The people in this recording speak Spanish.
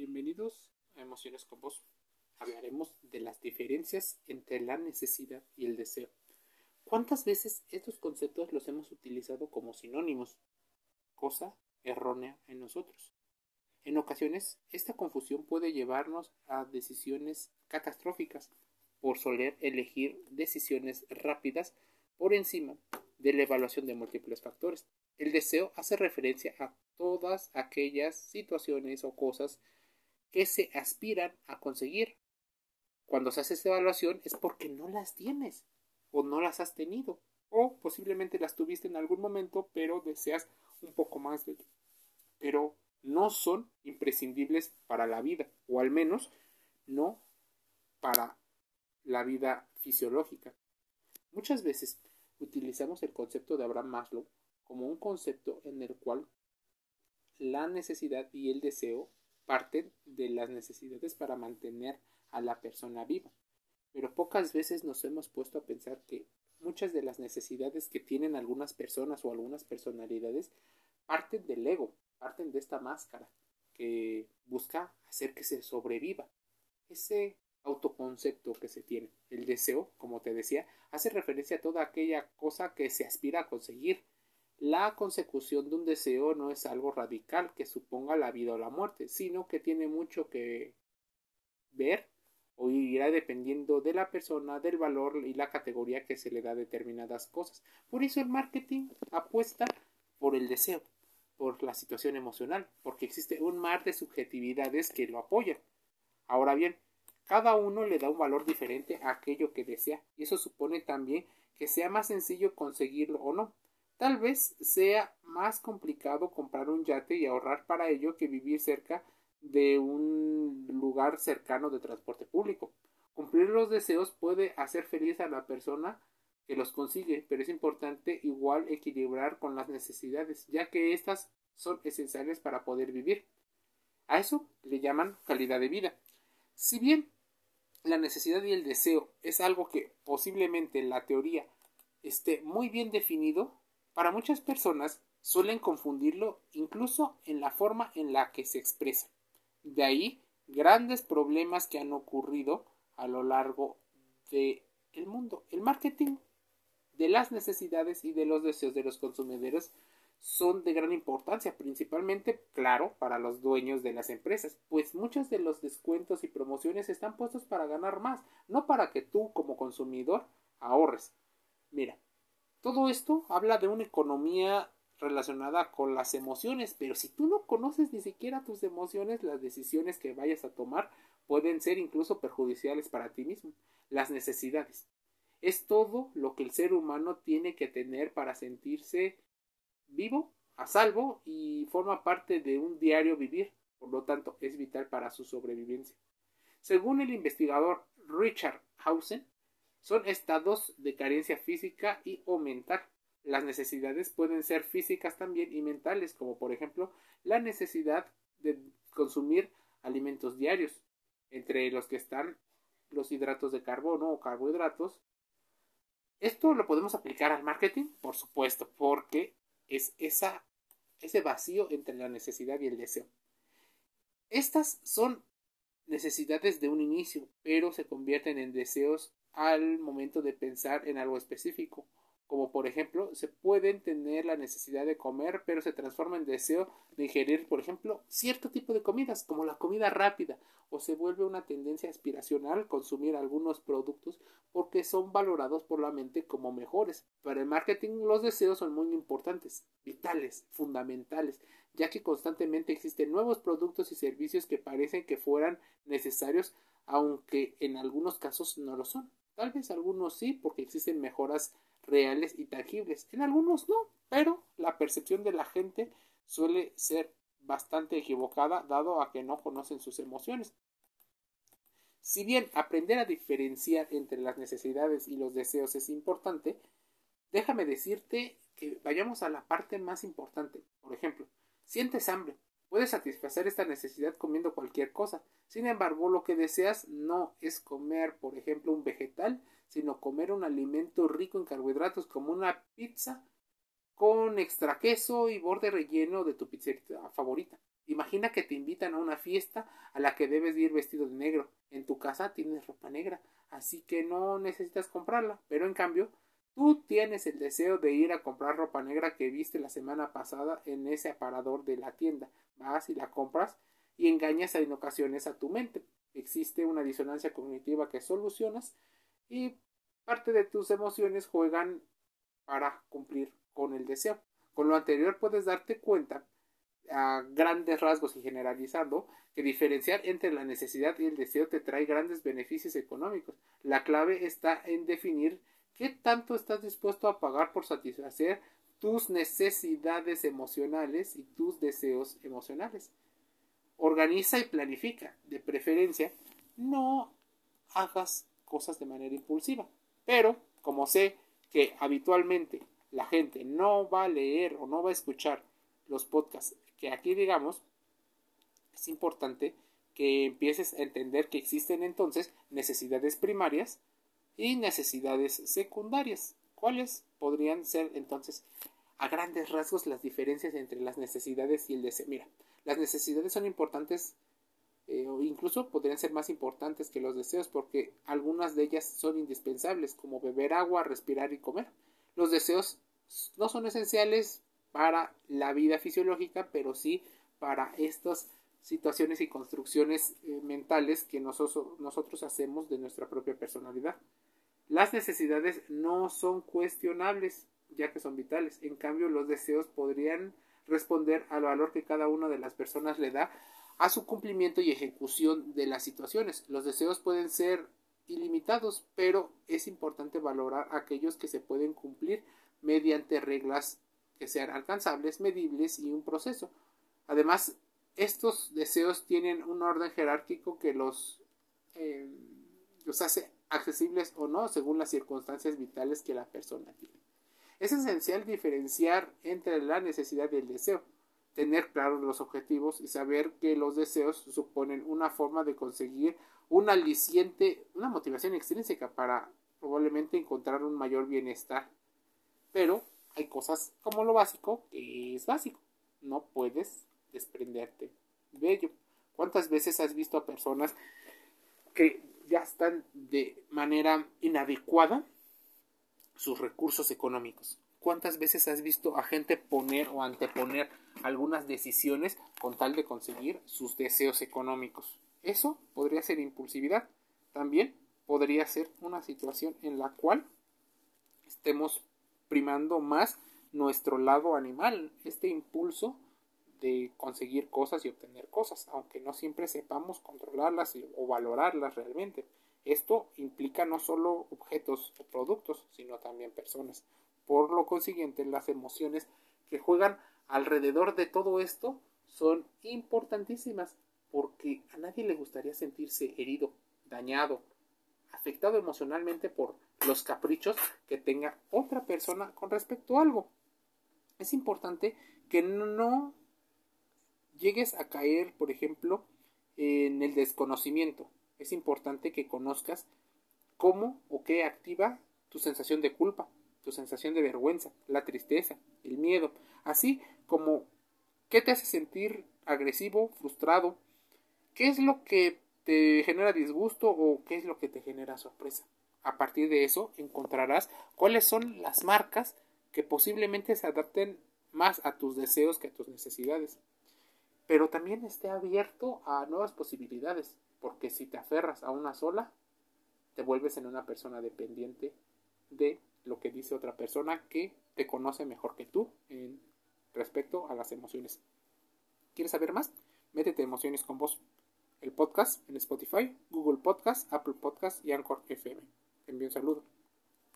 Bienvenidos a Emociones con Vos. Hablaremos de las diferencias entre la necesidad y el deseo. ¿Cuántas veces estos conceptos los hemos utilizado como sinónimos? Cosa errónea en nosotros. En ocasiones, esta confusión puede llevarnos a decisiones catastróficas por soler elegir decisiones rápidas por encima de la evaluación de múltiples factores. El deseo hace referencia a todas aquellas situaciones o cosas que se aspiran a conseguir. Cuando se hace esta evaluación es porque no las tienes o no las has tenido o posiblemente las tuviste en algún momento pero deseas un poco más de ello. Pero no son imprescindibles para la vida o al menos no para la vida fisiológica. Muchas veces utilizamos el concepto de Abraham Maslow como un concepto en el cual la necesidad y el deseo parten de las necesidades para mantener a la persona viva. Pero pocas veces nos hemos puesto a pensar que muchas de las necesidades que tienen algunas personas o algunas personalidades parten del ego, parten de esta máscara que busca hacer que se sobreviva. Ese autoconcepto que se tiene. El deseo, como te decía, hace referencia a toda aquella cosa que se aspira a conseguir. La consecución de un deseo no es algo radical que suponga la vida o la muerte, sino que tiene mucho que ver o irá dependiendo de la persona, del valor y la categoría que se le da a determinadas cosas. Por eso el marketing apuesta por el deseo, por la situación emocional, porque existe un mar de subjetividades que lo apoyan. Ahora bien, cada uno le da un valor diferente a aquello que desea, y eso supone también que sea más sencillo conseguirlo o no. Tal vez sea más complicado comprar un yate y ahorrar para ello que vivir cerca de un lugar cercano de transporte público. Cumplir los deseos puede hacer feliz a la persona que los consigue, pero es importante igual equilibrar con las necesidades, ya que éstas son esenciales para poder vivir. A eso le llaman calidad de vida. Si bien la necesidad y el deseo es algo que posiblemente en la teoría esté muy bien definido, para muchas personas suelen confundirlo incluso en la forma en la que se expresa. De ahí grandes problemas que han ocurrido a lo largo del el mundo. El marketing de las necesidades y de los deseos de los consumidores son de gran importancia, principalmente, claro, para los dueños de las empresas, pues muchos de los descuentos y promociones están puestos para ganar más, no para que tú como consumidor ahorres. Mira, todo esto habla de una economía relacionada con las emociones, pero si tú no conoces ni siquiera tus emociones, las decisiones que vayas a tomar pueden ser incluso perjudiciales para ti mismo. Las necesidades. Es todo lo que el ser humano tiene que tener para sentirse vivo, a salvo y forma parte de un diario vivir, por lo tanto es vital para su sobrevivencia. Según el investigador Richard Hausen, son estados de carencia física y o mental. Las necesidades pueden ser físicas también y mentales, como por ejemplo la necesidad de consumir alimentos diarios, entre los que están los hidratos de carbono o carbohidratos. Esto lo podemos aplicar al marketing, por supuesto, porque es esa, ese vacío entre la necesidad y el deseo. Estas son necesidades de un inicio, pero se convierten en deseos al momento de pensar en algo específico como por ejemplo se pueden tener la necesidad de comer, pero se transforma en deseo de ingerir, por ejemplo, cierto tipo de comidas, como la comida rápida, o se vuelve una tendencia aspiracional consumir algunos productos porque son valorados por la mente como mejores. Para el marketing los deseos son muy importantes, vitales, fundamentales, ya que constantemente existen nuevos productos y servicios que parecen que fueran necesarios, aunque en algunos casos no lo son. Tal vez algunos sí, porque existen mejoras reales y tangibles. En algunos no, pero la percepción de la gente suele ser bastante equivocada dado a que no conocen sus emociones. Si bien aprender a diferenciar entre las necesidades y los deseos es importante, déjame decirte que vayamos a la parte más importante. Por ejemplo, sientes hambre. Puedes satisfacer esta necesidad comiendo cualquier cosa. Sin embargo, lo que deseas no es comer, por ejemplo, un vegetal, sino comer un alimento rico en carbohidratos como una pizza con extra queso y borde relleno de tu pizzería favorita. Imagina que te invitan a una fiesta a la que debes ir vestido de negro. En tu casa tienes ropa negra, así que no necesitas comprarla, pero en cambio tú tienes el deseo de ir a comprar ropa negra que viste la semana pasada en ese aparador de la tienda. Vas y la compras y engañas en ocasiones a tu mente. Existe una disonancia cognitiva que solucionas y parte de tus emociones juegan para cumplir con el deseo. Con lo anterior puedes darte cuenta a grandes rasgos y generalizando que diferenciar entre la necesidad y el deseo te trae grandes beneficios económicos. La clave está en definir qué tanto estás dispuesto a pagar por satisfacer tus necesidades emocionales y tus deseos emocionales. Organiza y planifica. De preferencia, no hagas cosas de manera impulsiva. Pero, como sé que habitualmente la gente no va a leer o no va a escuchar los podcasts que aquí digamos, es importante que empieces a entender que existen entonces necesidades primarias y necesidades secundarias. ¿Cuáles podrían ser entonces a grandes rasgos las diferencias entre las necesidades y el deseo? Mira, las necesidades son importantes eh, o incluso podrían ser más importantes que los deseos porque algunas de ellas son indispensables como beber agua, respirar y comer. Los deseos no son esenciales para la vida fisiológica, pero sí para estas situaciones y construcciones eh, mentales que nosotros, nosotros hacemos de nuestra propia personalidad. Las necesidades no son cuestionables, ya que son vitales. En cambio, los deseos podrían responder al valor que cada una de las personas le da a su cumplimiento y ejecución de las situaciones. Los deseos pueden ser ilimitados, pero es importante valorar aquellos que se pueden cumplir mediante reglas que sean alcanzables, medibles y un proceso. Además, estos deseos tienen un orden jerárquico que los, eh, los hace accesibles o no según las circunstancias vitales que la persona tiene. Es esencial diferenciar entre la necesidad y el deseo, tener claros los objetivos y saber que los deseos suponen una forma de conseguir un aliciente, una motivación extrínseca para probablemente encontrar un mayor bienestar. Pero hay cosas como lo básico que es básico. No puedes desprenderte de ello. ¿Cuántas veces has visto a personas que ya están de manera inadecuada sus recursos económicos? ¿Cuántas veces has visto a gente poner o anteponer algunas decisiones con tal de conseguir sus deseos económicos? Eso podría ser impulsividad. También podría ser una situación en la cual estemos primando más nuestro lado animal, este impulso de conseguir cosas y obtener cosas, aunque no siempre sepamos controlarlas o valorarlas realmente. Esto implica no solo objetos o productos, sino también personas. Por lo consiguiente, las emociones que juegan alrededor de todo esto son importantísimas, porque a nadie le gustaría sentirse herido, dañado, afectado emocionalmente por los caprichos que tenga otra persona con respecto a algo. Es importante que no llegues a caer, por ejemplo, en el desconocimiento. Es importante que conozcas cómo o qué activa tu sensación de culpa, tu sensación de vergüenza, la tristeza, el miedo, así como qué te hace sentir agresivo, frustrado, qué es lo que te genera disgusto o qué es lo que te genera sorpresa. A partir de eso encontrarás cuáles son las marcas que posiblemente se adapten más a tus deseos que a tus necesidades. Pero también esté abierto a nuevas posibilidades, porque si te aferras a una sola, te vuelves en una persona dependiente de lo que dice otra persona que te conoce mejor que tú en respecto a las emociones. ¿Quieres saber más? Métete emociones con vos. El podcast en Spotify, Google Podcast, Apple Podcast y Anchor FM envío un saludo.